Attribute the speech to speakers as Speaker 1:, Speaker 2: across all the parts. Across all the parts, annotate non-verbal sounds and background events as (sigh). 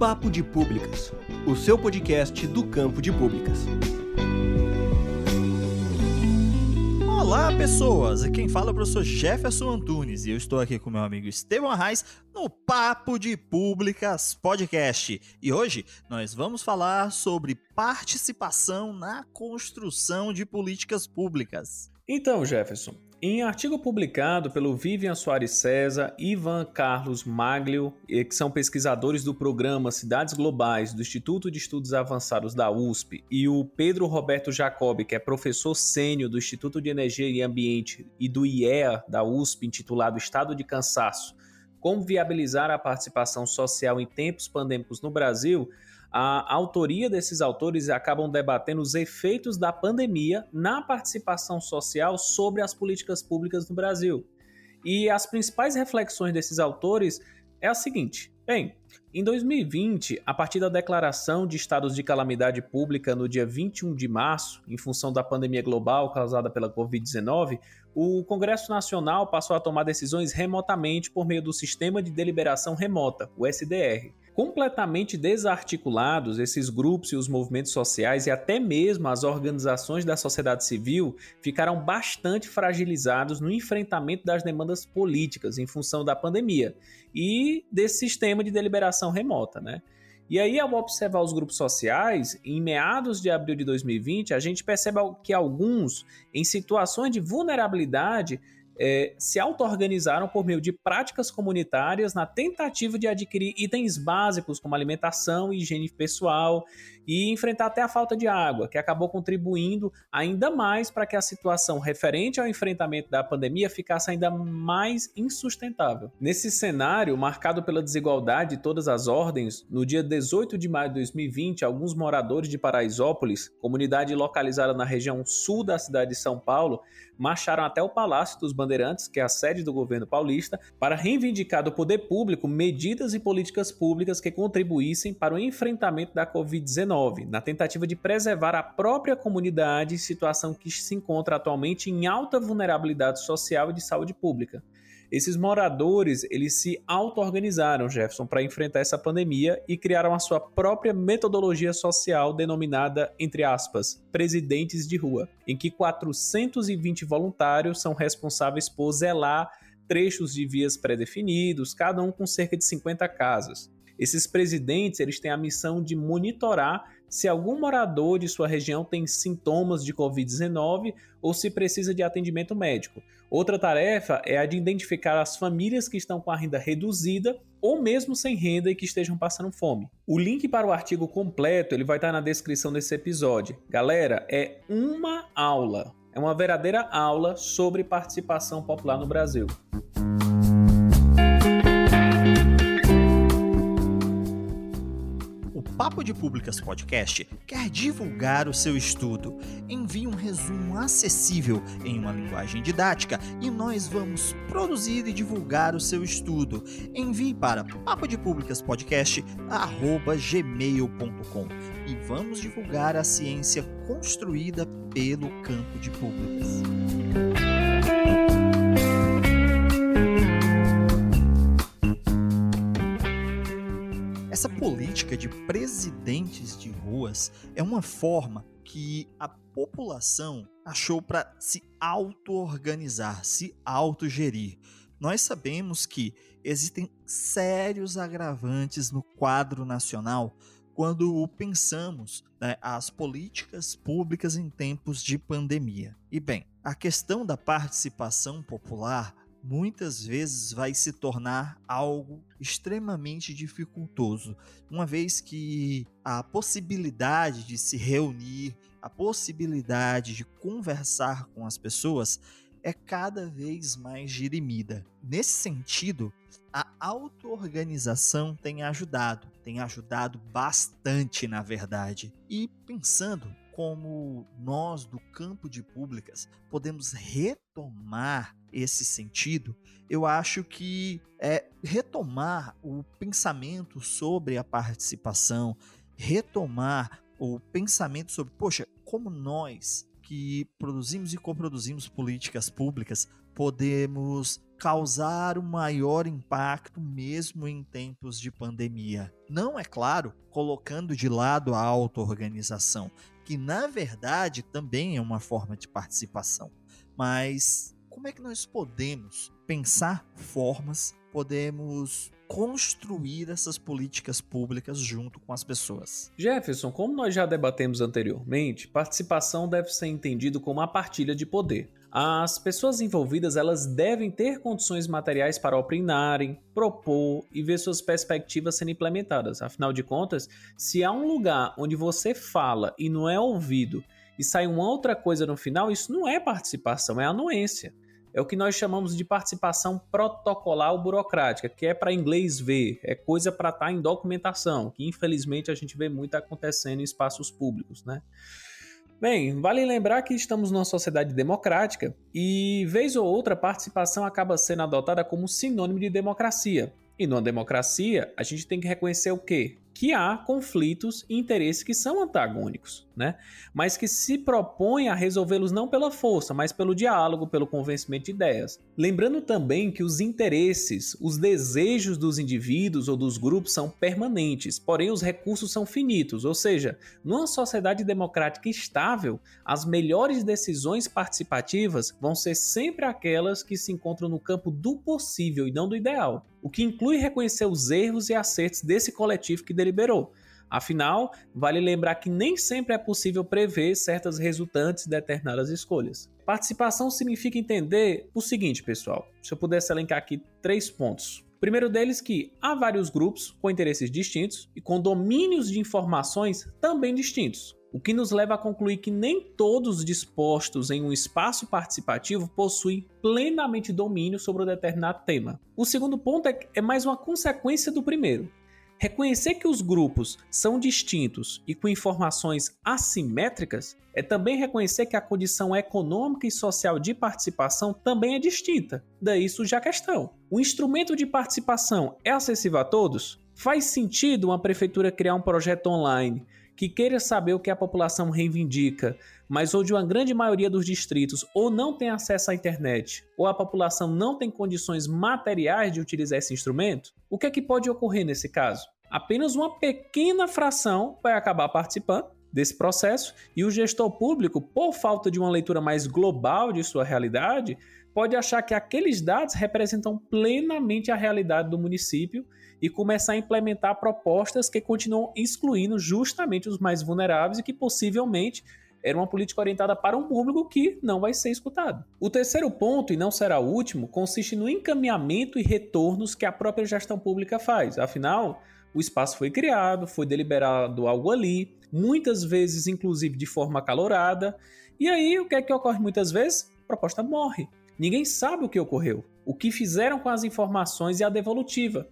Speaker 1: Papo de Públicas, o seu podcast do campo de públicas.
Speaker 2: Olá, pessoas! Quem fala é o professor Jefferson Antunes e eu estou aqui com meu amigo Estevão Arraes no Papo de Públicas Podcast. E hoje nós vamos falar sobre participação na construção de políticas públicas.
Speaker 3: Então, Jefferson, em artigo publicado pelo Vivian Soares César, Ivan Carlos Maglio, que são pesquisadores do programa Cidades Globais do Instituto de Estudos Avançados da USP, e o Pedro Roberto Jacobi, que é professor sênior do Instituto de Energia e Ambiente e do IEA da USP, intitulado Estado de Cansaço: Como viabilizar a participação social em tempos pandêmicos no Brasil, a autoria desses autores acabam debatendo os efeitos da pandemia na participação social sobre as políticas públicas no Brasil. E as principais reflexões desses autores é a seguinte: bem, em 2020, a partir da declaração de estados de calamidade pública no dia 21 de março, em função da pandemia global causada pela Covid-19, o Congresso Nacional passou a tomar decisões remotamente por meio do Sistema de Deliberação Remota, o SDR. Completamente desarticulados, esses grupos e os movimentos sociais e até mesmo as organizações da sociedade civil ficaram bastante fragilizados no enfrentamento das demandas políticas em função da pandemia e desse sistema de deliberação remota, né? E aí, ao observar os grupos sociais, em meados de abril de 2020, a gente percebe que alguns, em situações de vulnerabilidade, é, se auto-organizaram por meio de práticas comunitárias na tentativa de adquirir itens básicos como alimentação higiene pessoal e enfrentar até a falta de água, que acabou contribuindo ainda mais para que a situação referente ao enfrentamento da pandemia ficasse ainda mais insustentável. Nesse cenário, marcado pela desigualdade de todas as ordens, no dia 18 de maio de 2020, alguns moradores de Paraisópolis, comunidade localizada na região sul da cidade de São Paulo, marcharam até o Palácio dos Bandeirantes, que é a sede do governo paulista, para reivindicar do poder público medidas e políticas públicas que contribuíssem para o enfrentamento da Covid-19, na tentativa de preservar a própria comunidade, situação que se encontra atualmente em alta vulnerabilidade social e de saúde pública. Esses moradores, eles se auto-organizaram, Jefferson, para enfrentar essa pandemia e criaram a sua própria metodologia social denominada, entre aspas, presidentes de rua, em que 420 voluntários são responsáveis por zelar trechos de vias pré-definidos, cada um com cerca de 50 casas. Esses presidentes, eles têm a missão de monitorar se algum morador de sua região tem sintomas de COVID-19 ou se precisa de atendimento médico. Outra tarefa é a de identificar as famílias que estão com a renda reduzida ou mesmo sem renda e que estejam passando fome. O link para o artigo completo ele vai estar na descrição desse episódio. Galera, é uma aula, é uma verdadeira aula sobre participação popular no Brasil.
Speaker 2: Papo de Públicas Podcast quer divulgar o seu estudo. Envie um resumo acessível em uma linguagem didática e nós vamos produzir e divulgar o seu estudo. Envie para papo de públicas podcast gmail.com e vamos divulgar a ciência construída pelo campo de públicas. Essa política de presidentes de ruas é uma forma que a população achou para se auto-organizar, se autogerir. Nós sabemos que existem sérios agravantes no quadro nacional quando pensamos né, as políticas públicas em tempos de pandemia. E bem, a questão da participação popular muitas vezes vai se tornar algo extremamente dificultoso, uma vez que a possibilidade de se reunir, a possibilidade de conversar com as pessoas é cada vez mais dirimida. Nesse sentido, a auto-organização tem ajudado, tem ajudado bastante, na verdade. E pensando como nós do campo de públicas podemos retomar esse sentido, eu acho que é retomar o pensamento sobre a participação, retomar o pensamento sobre, poxa, como nós que produzimos e coproduzimos políticas públicas podemos causar o maior impacto mesmo em tempos de pandemia. Não é claro, colocando de lado a auto-organização, que na verdade também é uma forma de participação. Mas como é que nós podemos pensar formas, podemos construir essas políticas públicas junto com as pessoas.
Speaker 3: Jefferson, como nós já debatemos anteriormente, participação deve ser entendido como a partilha de poder. As pessoas envolvidas elas devem ter condições materiais para opinarem, propor e ver suas perspectivas sendo implementadas. Afinal de contas, se há um lugar onde você fala e não é ouvido e sai uma outra coisa no final, isso não é participação, é anuência é o que nós chamamos de participação protocolar burocrática, que é para inglês ver, é coisa para estar tá em documentação, que infelizmente a gente vê muito acontecendo em espaços públicos, né? Bem, vale lembrar que estamos numa sociedade democrática e, vez ou outra, a participação acaba sendo adotada como sinônimo de democracia. E numa democracia, a gente tem que reconhecer o quê? Que há conflitos e interesses que são antagônicos, né? Mas que se propõem a resolvê-los não pela força, mas pelo diálogo, pelo convencimento de ideias. Lembrando também que os interesses, os desejos dos indivíduos ou dos grupos são permanentes, porém os recursos são finitos, ou seja, numa sociedade democrática estável, as melhores decisões participativas vão ser sempre aquelas que se encontram no campo do possível e não do ideal o que inclui reconhecer os erros e acertos desse coletivo que deliberou. Afinal, vale lembrar que nem sempre é possível prever certas resultantes de determinadas escolhas. Participação significa entender o seguinte, pessoal. Se eu pudesse elencar aqui três pontos. O primeiro deles que há vários grupos com interesses distintos e com domínios de informações também distintos o que nos leva a concluir que nem todos dispostos em um espaço participativo possuem plenamente domínio sobre um determinado tema. O segundo ponto é, é mais uma consequência do primeiro. Reconhecer que os grupos são distintos e com informações assimétricas é também reconhecer que a condição econômica e social de participação também é distinta. Daí surge a questão: o instrumento de participação é acessível a todos? Faz sentido uma prefeitura criar um projeto online que queira saber o que a população reivindica, mas onde uma grande maioria dos distritos ou não tem acesso à internet, ou a população não tem condições materiais de utilizar esse instrumento, o que é que pode ocorrer nesse caso? Apenas uma pequena fração vai acabar participando desse processo e o gestor público, por falta de uma leitura mais global de sua realidade, pode achar que aqueles dados representam plenamente a realidade do município e começar a implementar propostas que continuam excluindo justamente os mais vulneráveis e que possivelmente era uma política orientada para um público que não vai ser escutado. O terceiro ponto, e não será o último, consiste no encaminhamento e retornos que a própria gestão pública faz. Afinal, o espaço foi criado, foi deliberado algo ali, muitas vezes, inclusive, de forma acalorada. E aí, o que é que ocorre muitas vezes? A proposta morre. Ninguém sabe o que ocorreu, o que fizeram com as informações e a devolutiva.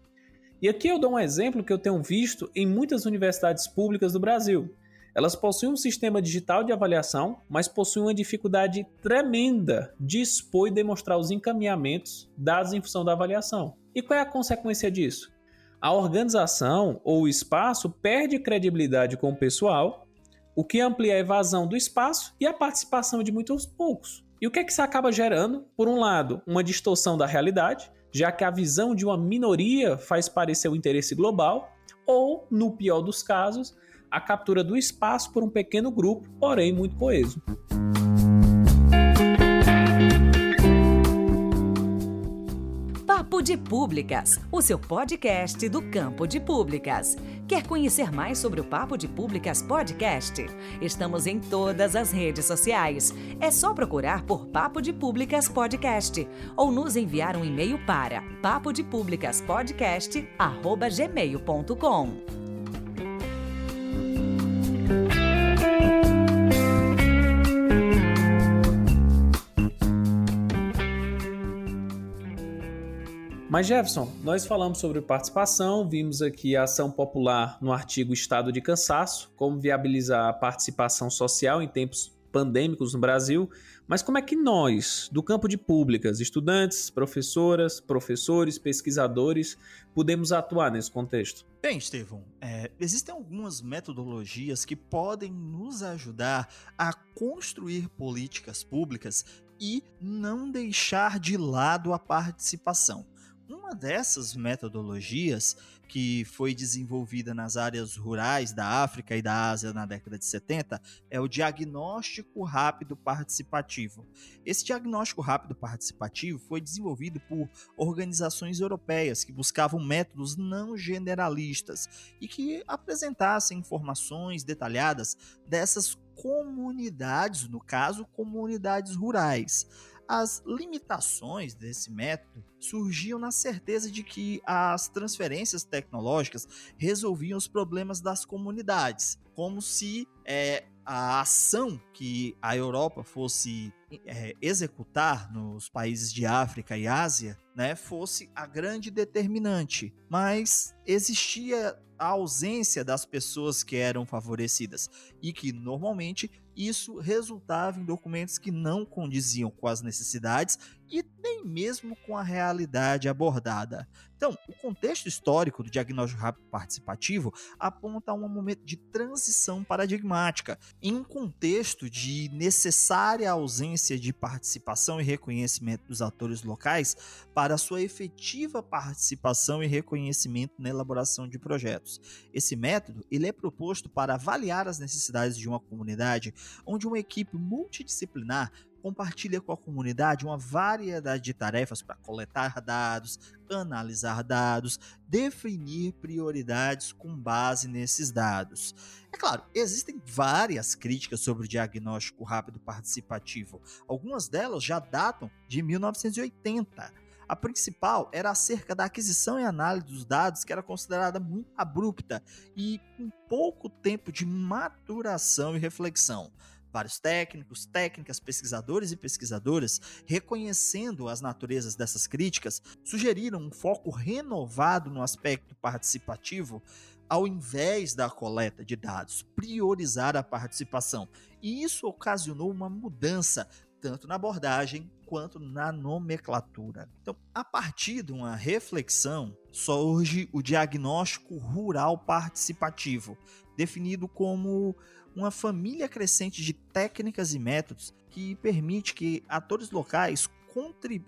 Speaker 3: E aqui eu dou um exemplo que eu tenho visto em muitas universidades públicas do Brasil. Elas possuem um sistema digital de avaliação, mas possuem uma dificuldade tremenda de expor e demonstrar os encaminhamentos dados em função da avaliação. E qual é a consequência disso? A organização ou o espaço perde credibilidade com o pessoal, o que amplia a evasão do espaço e a participação de muitos poucos. E o que é que isso acaba gerando? Por um lado, uma distorção da realidade, já que a visão de uma minoria faz parecer o interesse global, ou, no pior dos casos, a captura do espaço por um pequeno grupo, porém muito coeso.
Speaker 4: Papo de Públicas, o seu podcast do campo de públicas. Quer conhecer mais sobre o Papo de Públicas Podcast? Estamos em todas as redes sociais. É só procurar por Papo de Públicas Podcast ou nos enviar um e-mail para papodepublicaspodcast@gmail.com.
Speaker 3: Mas Jefferson, nós falamos sobre participação, vimos aqui a ação popular no artigo Estado de Cansaço, como viabilizar a participação social em tempos pandêmicos no Brasil, mas como é que nós, do campo de públicas, estudantes, professoras, professores, pesquisadores, podemos atuar nesse contexto?
Speaker 2: Bem, Estevão, é, existem algumas metodologias que podem nos ajudar a construir políticas públicas e não deixar de lado a participação. Uma dessas metodologias que foi desenvolvida nas áreas rurais da África e da Ásia na década de 70 é o diagnóstico rápido participativo. Esse diagnóstico rápido participativo foi desenvolvido por organizações europeias que buscavam métodos não generalistas e que apresentassem informações detalhadas dessas comunidades, no caso, comunidades rurais. As limitações desse método surgiam na certeza de que as transferências tecnológicas resolviam os problemas das comunidades, como se é, a ação que a Europa fosse é, executar nos países de África e Ásia né, fosse a grande determinante. Mas existia a ausência das pessoas que eram favorecidas e que normalmente isso resultava em documentos que não condiziam com as necessidades e nem mesmo com a realidade abordada. Então, o contexto histórico do diagnóstico rápido participativo aponta a um momento de transição paradigmática, em um contexto de necessária ausência de participação e reconhecimento dos atores locais para sua efetiva participação e reconhecimento na elaboração de projetos. Esse método ele é proposto para avaliar as necessidades de uma comunidade, onde uma equipe multidisciplinar compartilha com a comunidade uma variedade de tarefas para coletar dados, analisar dados, definir prioridades com base nesses dados. É claro, existem várias críticas sobre o diagnóstico rápido participativo. Algumas delas já datam de 1980. A principal era acerca da aquisição e análise dos dados, que era considerada muito abrupta e com pouco tempo de maturação e reflexão vários técnicos, técnicas, pesquisadores e pesquisadoras, reconhecendo as naturezas dessas críticas, sugeriram um foco renovado no aspecto participativo, ao invés da coleta de dados, priorizar a participação. E isso ocasionou uma mudança tanto na abordagem quanto na nomenclatura. Então, a partir de uma reflexão, surge o diagnóstico rural participativo, definido como uma família crescente de técnicas e métodos que permite que atores locais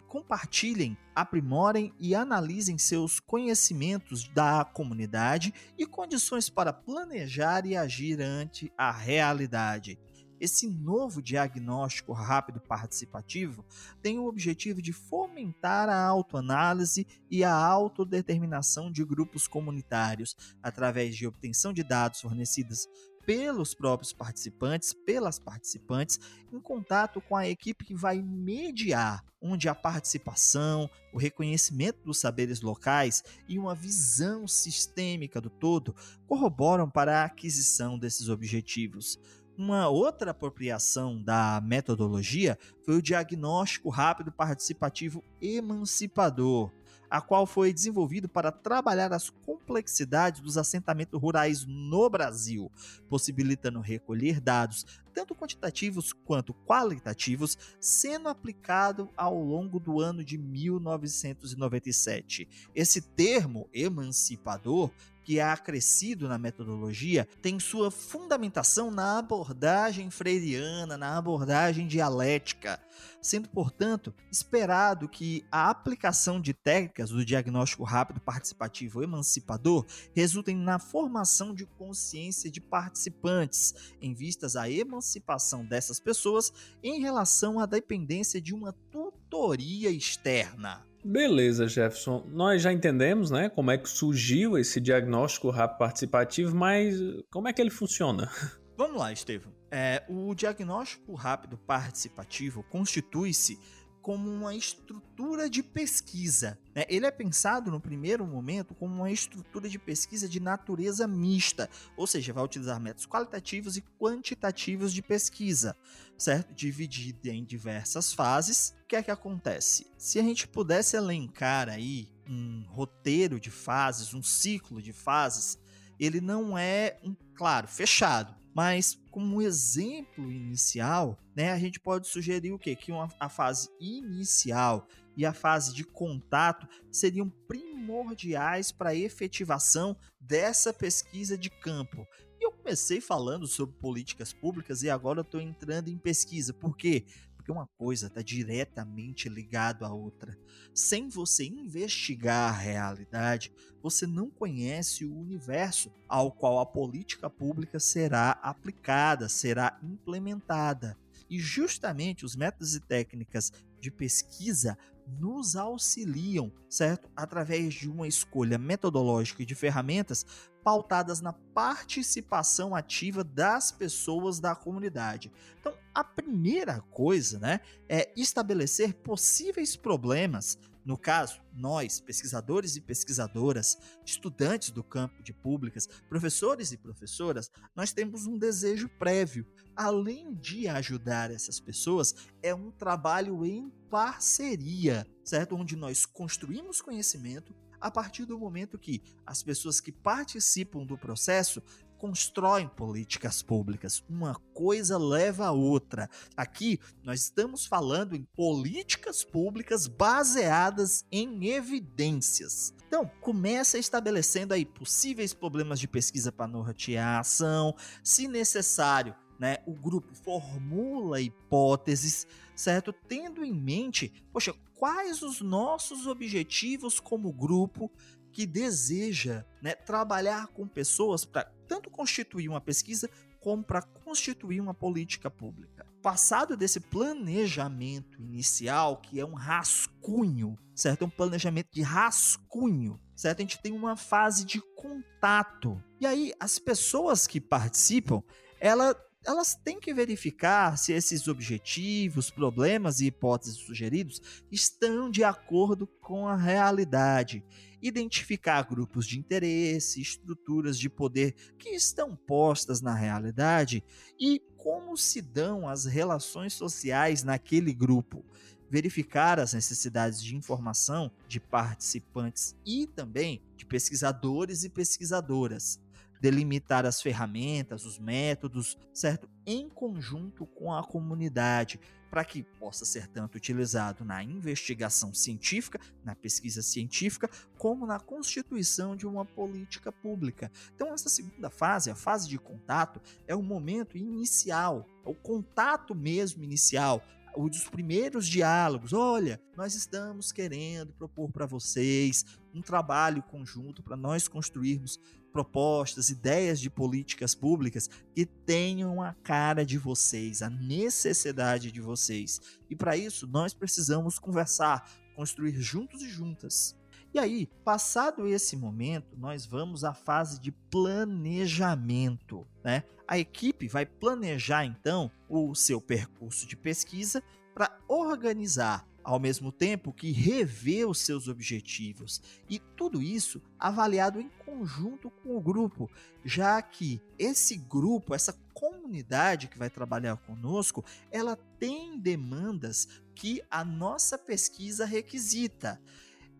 Speaker 2: compartilhem, aprimorem e analisem seus conhecimentos da comunidade e condições para planejar e agir ante a realidade. Esse novo diagnóstico rápido participativo tem o objetivo de fomentar a autoanálise e a autodeterminação de grupos comunitários através de obtenção de dados fornecidos pelos próprios participantes, pelas participantes, em contato com a equipe que vai mediar, onde a participação, o reconhecimento dos saberes locais e uma visão sistêmica do todo corroboram para a aquisição desses objetivos. Uma outra apropriação da metodologia foi o diagnóstico rápido participativo emancipador, a qual foi desenvolvido para trabalhar as complexidades dos assentamentos rurais no Brasil, possibilitando recolher dados tanto quantitativos quanto qualitativos, sendo aplicado ao longo do ano de 1997. Esse termo emancipador que é acrescido na metodologia tem sua fundamentação na abordagem freiriana, na abordagem dialética, sendo, portanto, esperado que a aplicação de técnicas do diagnóstico rápido participativo emancipador resultem na formação de consciência de participantes, em vistas à emancipação dessas pessoas em relação à dependência de uma tutoria externa.
Speaker 3: Beleza, Jefferson. Nós já entendemos, né, como é que surgiu esse diagnóstico rápido participativo, mas como é que ele funciona?
Speaker 2: Vamos lá, Estevam. É, o diagnóstico rápido participativo constitui-se como uma estrutura de pesquisa. Né? Ele é pensado no primeiro momento como uma estrutura de pesquisa de natureza mista, ou seja, vai utilizar métodos qualitativos e quantitativos de pesquisa, certo? Dividido em diversas fases. O que é que acontece? Se a gente pudesse elencar aí um roteiro de fases, um ciclo de fases, ele não é um claro fechado mas como exemplo inicial, né, a gente pode sugerir o quê? Que uma, a fase inicial e a fase de contato seriam primordiais para a efetivação dessa pesquisa de campo. E eu comecei falando sobre políticas públicas e agora estou entrando em pesquisa. Por quê? Porque uma coisa está diretamente ligada à outra. Sem você investigar a realidade, você não conhece o universo ao qual a política pública será aplicada, será implementada. E justamente os métodos e técnicas de pesquisa nos auxiliam, certo? Através de uma escolha metodológica e de ferramentas pautadas na participação ativa das pessoas da comunidade. Então, a primeira coisa, né, é estabelecer possíveis problemas no caso, nós, pesquisadores e pesquisadoras, estudantes do campo de públicas, professores e professoras, nós temos um desejo prévio. Além de ajudar essas pessoas, é um trabalho em parceria, certo? Onde nós construímos conhecimento a partir do momento que as pessoas que participam do processo constroem políticas públicas. Uma coisa leva a outra. Aqui nós estamos falando em políticas públicas baseadas em evidências. Então, começa estabelecendo aí possíveis problemas de pesquisa para nortear a ação, se necessário, né, o grupo formula hipóteses, certo? Tendo em mente, poxa, quais os nossos objetivos como grupo que deseja né, trabalhar com pessoas para tanto constituir uma pesquisa como para constituir uma política pública. Passado desse planejamento inicial, que é um rascunho, certo? É um planejamento de rascunho, certo? A gente tem uma fase de contato. E aí, as pessoas que participam, ela elas têm que verificar se esses objetivos, problemas e hipóteses sugeridos estão de acordo com a realidade. Identificar grupos de interesse, estruturas de poder que estão postas na realidade e como se dão as relações sociais naquele grupo. Verificar as necessidades de informação de participantes e também de pesquisadores e pesquisadoras delimitar as ferramentas, os métodos, certo? Em conjunto com a comunidade, para que possa ser tanto utilizado na investigação científica, na pesquisa científica, como na constituição de uma política pública. Então, essa segunda fase, a fase de contato, é o momento inicial, é o contato mesmo inicial, dos primeiros diálogos. Olha, nós estamos querendo propor para vocês um trabalho conjunto para nós construirmos propostas, ideias de políticas públicas que tenham a cara de vocês, a necessidade de vocês. E para isso, nós precisamos conversar, construir juntos e juntas. E aí, passado esse momento, nós vamos à fase de planejamento. Né? A equipe vai planejar então o seu percurso de pesquisa para organizar ao mesmo tempo que revê os seus objetivos. E tudo isso avaliado em conjunto com o grupo, já que esse grupo, essa comunidade que vai trabalhar conosco, ela tem demandas que a nossa pesquisa requisita.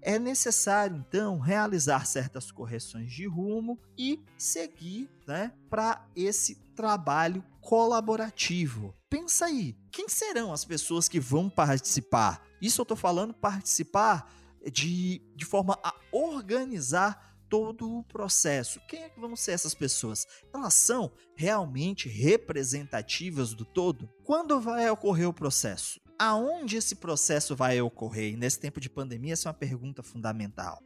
Speaker 2: É necessário, então, realizar certas correções de rumo e seguir né, para esse trabalho colaborativo. Pensa aí, quem serão as pessoas que vão participar? Isso eu estou falando participar de, de forma a organizar todo o processo. Quem é que vão ser essas pessoas? Elas são realmente representativas do todo? Quando vai ocorrer o processo? Aonde esse processo vai ocorrer? E nesse tempo de pandemia, essa é uma pergunta fundamental.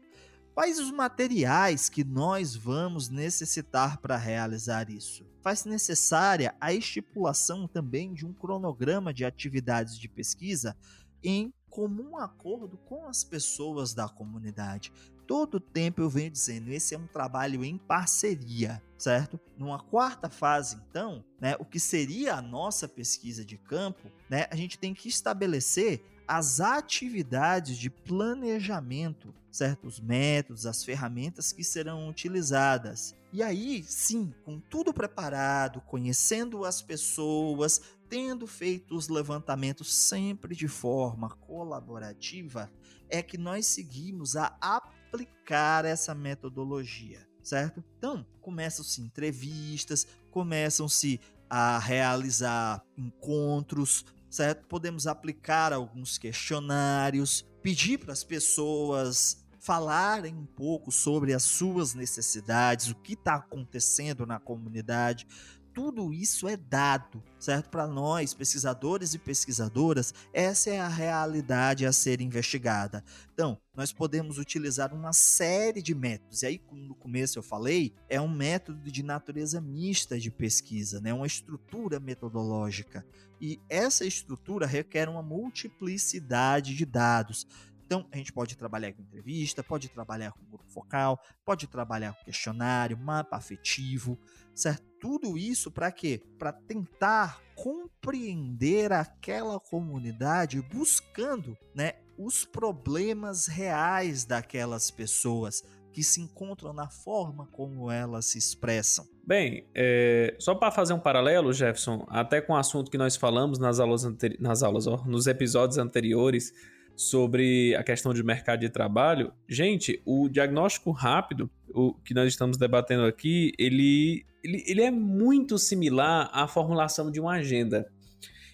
Speaker 2: Quais os materiais que nós vamos necessitar para realizar isso? Faz necessária a estipulação também de um cronograma de atividades de pesquisa em comum acordo com as pessoas da comunidade. Todo tempo eu venho dizendo, esse é um trabalho em parceria, certo? Numa quarta fase, então, né, o que seria a nossa pesquisa de campo, né, a gente tem que estabelecer as atividades de planejamento, certo? Os métodos, as ferramentas que serão utilizadas. E aí, sim, com tudo preparado, conhecendo as pessoas, tendo feito os levantamentos sempre de forma colaborativa, é que nós seguimos a aplicar essa metodologia, certo? Então, começam-se entrevistas, começam-se a realizar encontros, certo? Podemos aplicar alguns questionários, pedir para as pessoas falarem um pouco sobre as suas necessidades, o que está acontecendo na comunidade, tudo isso é dado, certo? Para nós, pesquisadores e pesquisadoras, essa é a realidade a ser investigada. Então, nós podemos utilizar uma série de métodos. E aí, no começo eu falei, é um método de natureza mista de pesquisa, né? uma estrutura metodológica. E essa estrutura requer uma multiplicidade de dados. Então, a gente pode trabalhar com entrevista, pode trabalhar com grupo focal, pode trabalhar com questionário, mapa afetivo, certo? Tudo isso para quê? Para tentar compreender aquela comunidade buscando, né, os problemas reais daquelas pessoas que se encontram na forma como elas se expressam.
Speaker 3: Bem, é, só para fazer um paralelo, Jefferson, até com o assunto que nós falamos nas aulas, nas aulas ó, nos episódios anteriores, sobre a questão de mercado de trabalho, gente, o diagnóstico rápido, o que nós estamos debatendo aqui, ele, ele, ele é muito similar à formulação de uma agenda.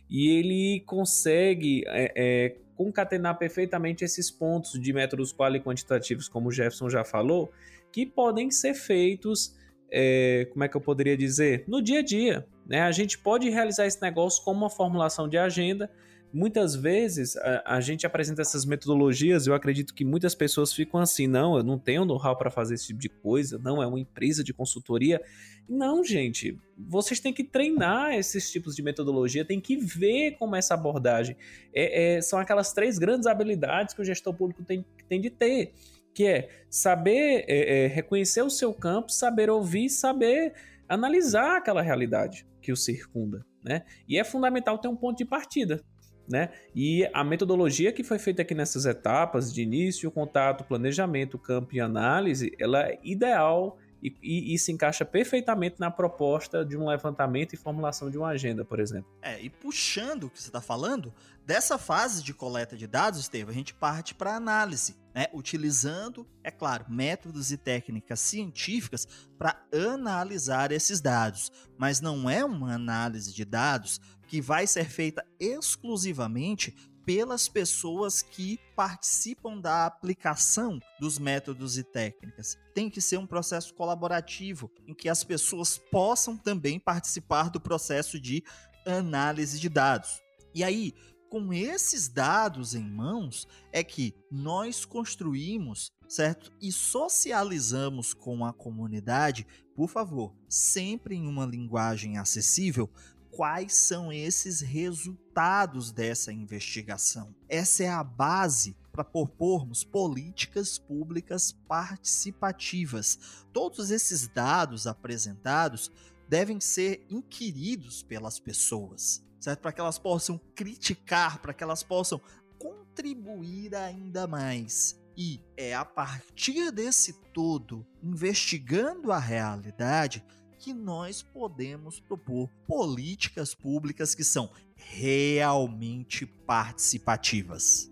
Speaker 3: E ele consegue é, é, concatenar perfeitamente esses pontos de métodos quali e quantitativos, como o Jefferson já falou, que podem ser feitos, é, como é que eu poderia dizer, no dia a dia. Né? A gente pode realizar esse negócio como uma formulação de agenda muitas vezes a, a, gente apresenta essas metodologias, eu acredito que muitas pessoas ficam assim, não, eu não tenho know-how para fazer esse tipo de coisa, não, é uma empresa de consultoria. Não, gente, vocês têm que treinar esses tipos de metodologia, tem que ver como essa abordagem. É, é, são aquelas três grandes habilidades que o gestor público tem, tem de ter, que é saber é, é reconhecer o seu campo, saber ouvir, saber analisar aquela realidade que o circunda. Né? E é fundamental ter um ponto de partida né? E a metodologia que foi feita aqui nessas etapas de início, contato, planejamento, campo e análise, ela é ideal e, e, e, se encaixa perfeitamente na proposta de um levantamento e formulação de uma agenda, por exemplo.
Speaker 2: É, e puxando o que você está falando, dessa fase de coleta de dados, Estevam, a gente parte para análise, né? utilizando, é claro, métodos e técnicas científicas para analisar esses dados. Mas não é uma análise de dados que vai ser feita exclusivamente pelas pessoas que participam da aplicação dos métodos e técnicas. Tem que ser um processo colaborativo em que as pessoas possam também participar do processo de análise de dados. E aí, com esses dados em mãos, é que nós construímos, certo? E socializamos com a comunidade, por favor, sempre em uma linguagem acessível, quais são esses resultados dessa investigação. Essa é a base para propormos políticas públicas participativas. Todos esses dados apresentados devem ser inquiridos pelas pessoas, certo? Para que elas possam criticar, para que elas possam contribuir ainda mais. E é a partir desse todo, investigando a realidade, que nós podemos propor políticas públicas que são realmente participativas.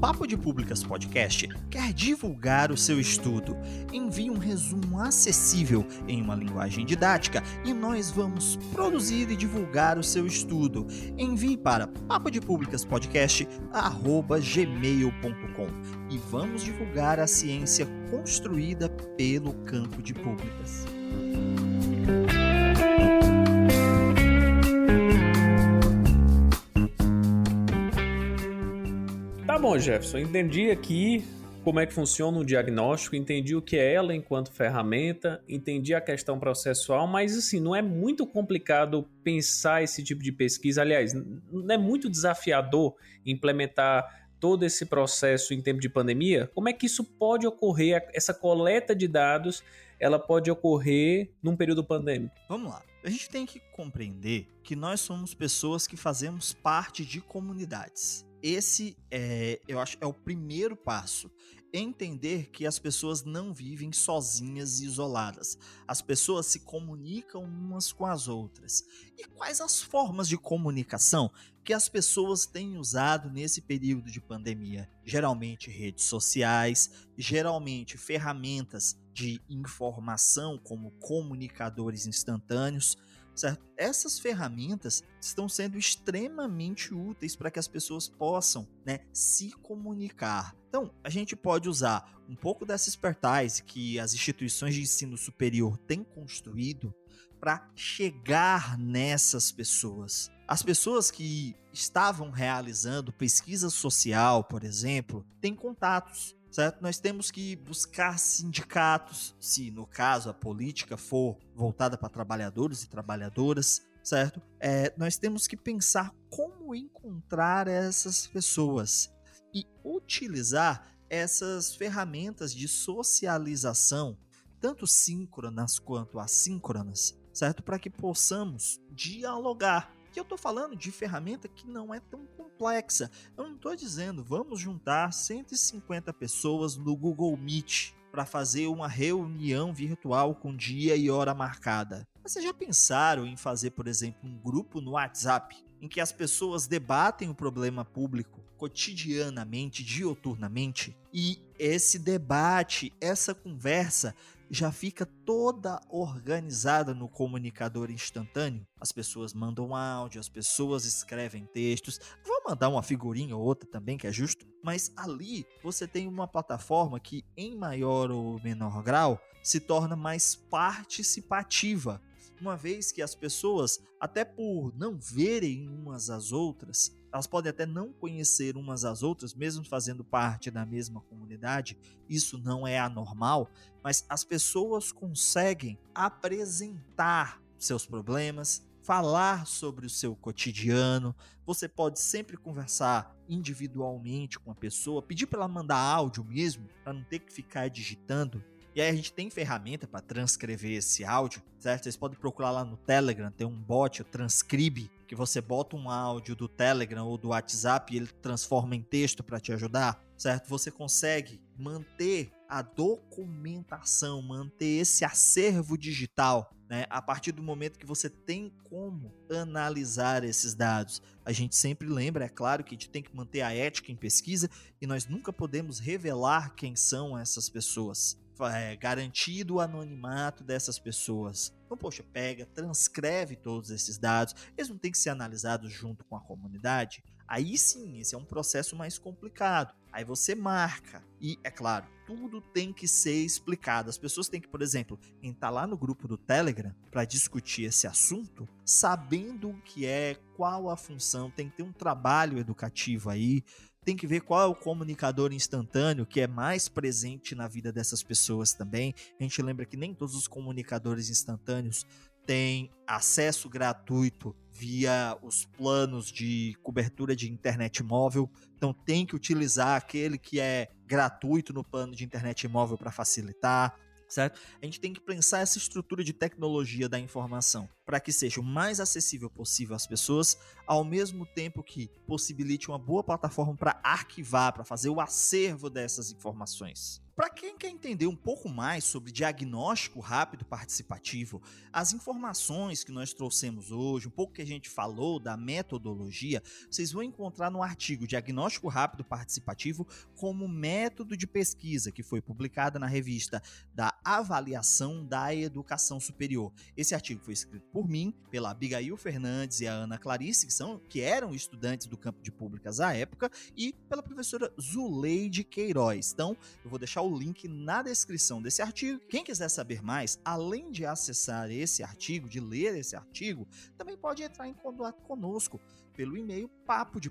Speaker 2: Papo de Públicas Podcast quer divulgar o seu estudo. Envie um resumo acessível em uma linguagem didática e nós vamos produzir e divulgar o seu estudo. Envie para papodepúblicaspodcast@gmail.com e vamos divulgar a ciência construída pelo campo de públicas.
Speaker 3: Bom, Jefferson. Entendi aqui como é que funciona o diagnóstico, entendi o que é ela enquanto ferramenta, entendi a questão processual, mas assim, não é muito complicado pensar esse tipo de pesquisa. Aliás, não é muito desafiador implementar todo esse processo em tempo de pandemia? Como é que isso pode ocorrer, essa coleta de dados, ela pode ocorrer num período pandêmico?
Speaker 2: Vamos lá. A gente tem que compreender que nós somos pessoas que fazemos parte de comunidades. Esse é, eu acho, é o primeiro passo. Entender que as pessoas não vivem sozinhas e isoladas. As pessoas se comunicam umas com as outras. E quais as formas de comunicação que as pessoas têm usado nesse período de pandemia? Geralmente redes sociais, geralmente ferramentas de informação como comunicadores instantâneos, certo? Essas ferramentas estão sendo extremamente úteis para que as pessoas possam né, se comunicar. Então, a gente pode usar um pouco dessa expertise que as instituições de ensino superior têm construído para chegar nessas pessoas. As pessoas que estavam realizando pesquisa social, por exemplo, têm contatos, certo? Nós temos que buscar sindicatos, se no caso a política for voltada para trabalhadores e trabalhadoras, certo? É, nós temos que pensar como encontrar essas pessoas e utilizar essas ferramentas de socialização, tanto síncronas quanto assíncronas, certo? Para que possamos dialogar. E eu estou falando de ferramenta que não é tão complexa. Eu não estou dizendo vamos juntar 150 pessoas no Google Meet para fazer uma reunião virtual com dia e hora marcada. Mas vocês já pensaram em fazer, por exemplo, um grupo no WhatsApp em que as pessoas debatem o problema público cotidianamente, dioturnamente? E esse debate, essa conversa já fica toda organizada no comunicador instantâneo. As pessoas mandam áudio, as pessoas escrevem textos, vão mandar uma figurinha ou outra também, que é justo, mas ali você tem uma plataforma que, em maior ou menor grau, se torna mais participativa. Uma vez que as pessoas, até por não verem umas às outras, elas podem até não conhecer umas às outras, mesmo fazendo parte da mesma comunidade, isso não é anormal, mas as pessoas conseguem apresentar seus problemas, falar sobre o seu cotidiano. Você pode sempre conversar individualmente com a pessoa, pedir para ela mandar áudio mesmo, para não ter que ficar digitando. E aí a gente tem ferramenta para transcrever esse áudio, certo? Vocês podem procurar lá no Telegram, tem um bot, o Transcribe, que você bota um áudio do Telegram ou do WhatsApp e ele transforma em texto para te ajudar, certo? Você consegue manter a documentação, manter esse acervo digital, né? A partir do momento que você tem como analisar esses dados. A gente sempre lembra, é claro, que a gente tem que manter a ética em pesquisa e nós nunca podemos revelar quem são essas pessoas é, garantido o anonimato dessas pessoas. Então, poxa, pega, transcreve todos esses dados, eles não têm que ser analisados junto com a comunidade. Aí sim, esse é um processo mais complicado. Aí você marca. E, é claro, tudo tem que ser explicado. As pessoas têm que, por exemplo, entrar lá no grupo do Telegram para discutir esse assunto, sabendo o que é, qual a função, tem que ter um trabalho educativo aí, tem que ver qual é o comunicador instantâneo que é mais presente na vida dessas pessoas também. A gente lembra que nem todos os comunicadores instantâneos têm acesso gratuito via os planos de cobertura de internet móvel. Então tem que utilizar aquele que é gratuito no plano de internet móvel para facilitar certo? A gente tem que pensar essa estrutura de tecnologia da informação para que seja o mais acessível possível às pessoas, ao mesmo tempo que possibilite uma boa plataforma para arquivar, para fazer o acervo dessas informações. Para quem quer entender um pouco mais sobre diagnóstico rápido participativo, as informações que nós trouxemos hoje, um pouco que a gente falou da metodologia, vocês vão encontrar no artigo Diagnóstico Rápido Participativo como método de pesquisa, que foi publicada na revista da Avaliação da Educação Superior. Esse artigo foi escrito por mim, pela Abigail Fernandes e a Ana Clarice, que, são, que eram estudantes do campo de públicas à época, e pela professora Zuleide Queiroz. Então, eu vou deixar o link na descrição desse artigo. Quem quiser saber mais, além de acessar esse artigo, de ler esse artigo, também pode entrar em contato conosco pelo e-mail papo de.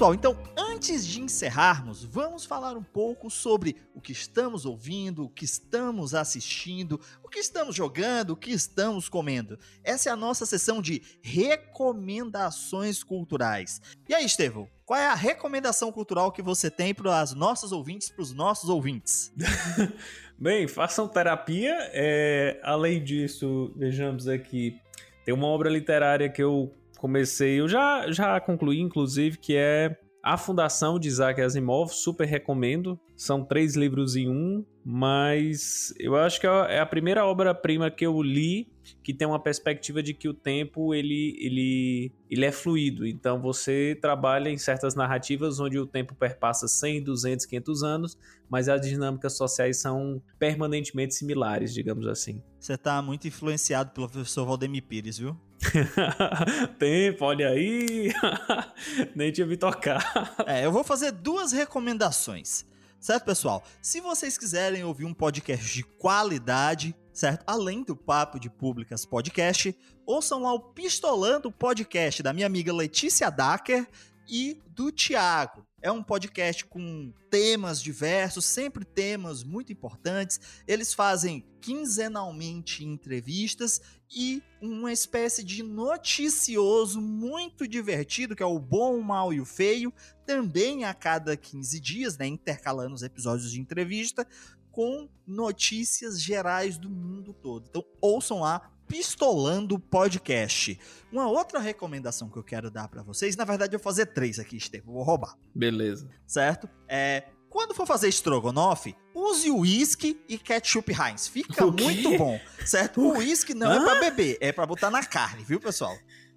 Speaker 2: pessoal, então antes de encerrarmos, vamos falar um pouco sobre o que estamos ouvindo, o que estamos assistindo, o que estamos jogando, o que estamos comendo. Essa é a nossa sessão de recomendações culturais. E aí, Estevão, qual é a recomendação cultural que você tem para as nossas ouvintes, para os nossos ouvintes? (laughs)
Speaker 3: Bem, façam terapia. É, além disso, vejamos aqui, tem uma obra literária que eu comecei, eu já, já concluí, inclusive, que é A Fundação de Isaac Asimov, super recomendo. São três livros em um, mas eu acho que é a primeira obra-prima que eu li que tem uma perspectiva de que o tempo ele, ele, ele é fluido. Então você trabalha em certas narrativas onde o tempo perpassa 100, 200, 500 anos, mas as dinâmicas sociais são permanentemente similares, digamos assim.
Speaker 2: Você está muito influenciado pelo professor Valdemir Pires, viu? (laughs)
Speaker 3: Tempo, olha aí. (laughs) Nem tinha me tocar.
Speaker 2: É, eu vou fazer duas recomendações. Certo, pessoal? Se vocês quiserem ouvir um podcast de qualidade, certo? Além do Papo de Públicas Podcast, ouçam lá o Pistolando Podcast da minha amiga Letícia Dacker e do Tiago. É um podcast com temas diversos, sempre temas muito importantes. Eles fazem quinzenalmente entrevistas e uma espécie de noticioso muito divertido, que é o bom, o mal e o feio, também a cada 15 dias, né, intercalando os episódios de entrevista com notícias gerais do mundo todo. Então ouçam lá Pistolando Podcast. Uma outra recomendação que eu quero dar para vocês, na verdade eu vou fazer três aqui, Estevam, vou roubar.
Speaker 3: Beleza.
Speaker 2: Certo? É, quando for fazer estrogonofe, use uísque e ketchup Heinz. Fica (laughs) muito bom, certo? O uísque não é Hã? é para beber, é para botar na carne, viu, pessoal?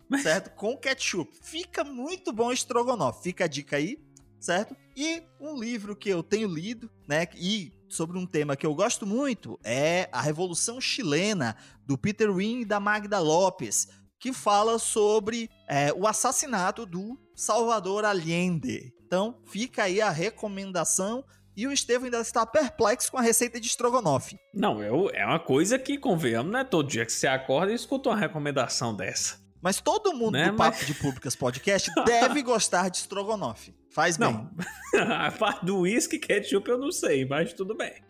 Speaker 2: Mas... Certo? Com ketchup. Fica muito bom estrogonofe. Fica a dica aí, certo? E um livro que eu tenho lido, né, e sobre um tema que eu gosto muito é a Revolução Chilena, do Peter Wynne e da Magda Lopes, que fala sobre é, o assassinato do Salvador Allende. Então, fica aí a recomendação. E o Estevam ainda está perplexo com a receita de estrogonofe.
Speaker 3: Não, eu, é uma coisa que, convenhamos, não é todo dia que você acorda e escuta uma recomendação dessa.
Speaker 2: Mas todo mundo né? do Papo Mas... de Públicas Podcast (laughs) deve gostar de estrogonofe. Faz bem.
Speaker 3: Não, (laughs) a parte do whisky ketchup eu não sei, mas tudo bem.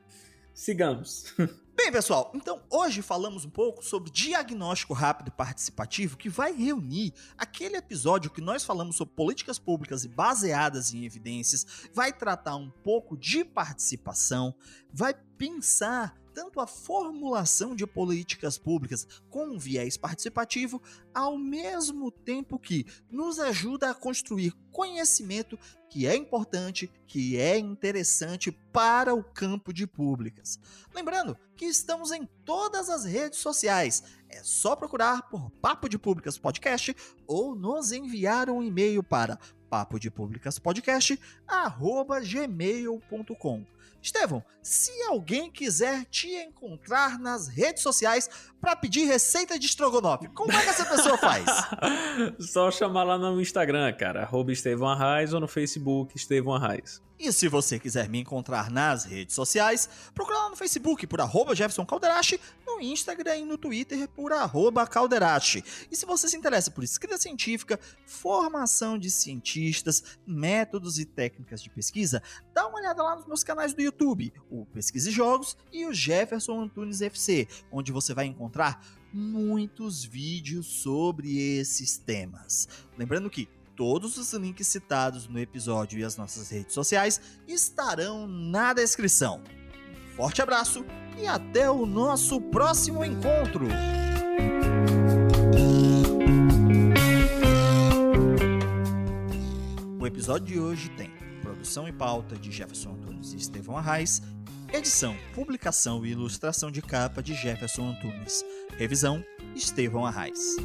Speaker 3: Sigamos. (laughs)
Speaker 2: Bem, pessoal, então hoje falamos um pouco sobre diagnóstico rápido e participativo, que vai reunir aquele episódio que nós falamos sobre políticas públicas e baseadas em evidências, vai tratar um pouco de participação, vai pensar tanto a formulação de políticas públicas com um viés participativo, ao mesmo tempo que nos ajuda a construir conhecimento que é importante, que é interessante para o campo de públicas. Lembrando que estamos em todas as redes sociais. É só procurar por Papo de Públicas Podcast ou nos enviar um e-mail para papo de públicas podcast gmail.com. Estevão, se alguém quiser te encontrar nas redes sociais para pedir receita de estrogonofe, como é que essa pessoa faz? (laughs)
Speaker 3: Só chamar lá no Instagram, cara, arroba Estevão Arraes ou no Facebook Estevão Arraes.
Speaker 2: E se você quiser me encontrar nas redes sociais, procura lá no Facebook por arroba Jefferson Calderache, no Instagram e no Twitter por arroba Calderache. E se você se interessa por escrita científica, formação de cientistas, métodos e técnicas de pesquisa, dá uma olhada lá nos meus canais do YouTube, o Pesquisa e Jogos e o Jefferson Antunes FC, onde você vai encontrar muitos vídeos sobre esses temas. Lembrando que Todos os links citados no episódio e as nossas redes sociais estarão na descrição. Forte abraço e até o nosso próximo encontro! O episódio de hoje tem produção e pauta de Jefferson Antunes e Estevão Arraes, edição, publicação e ilustração de capa de Jefferson Antunes, revisão Estevão Arraes.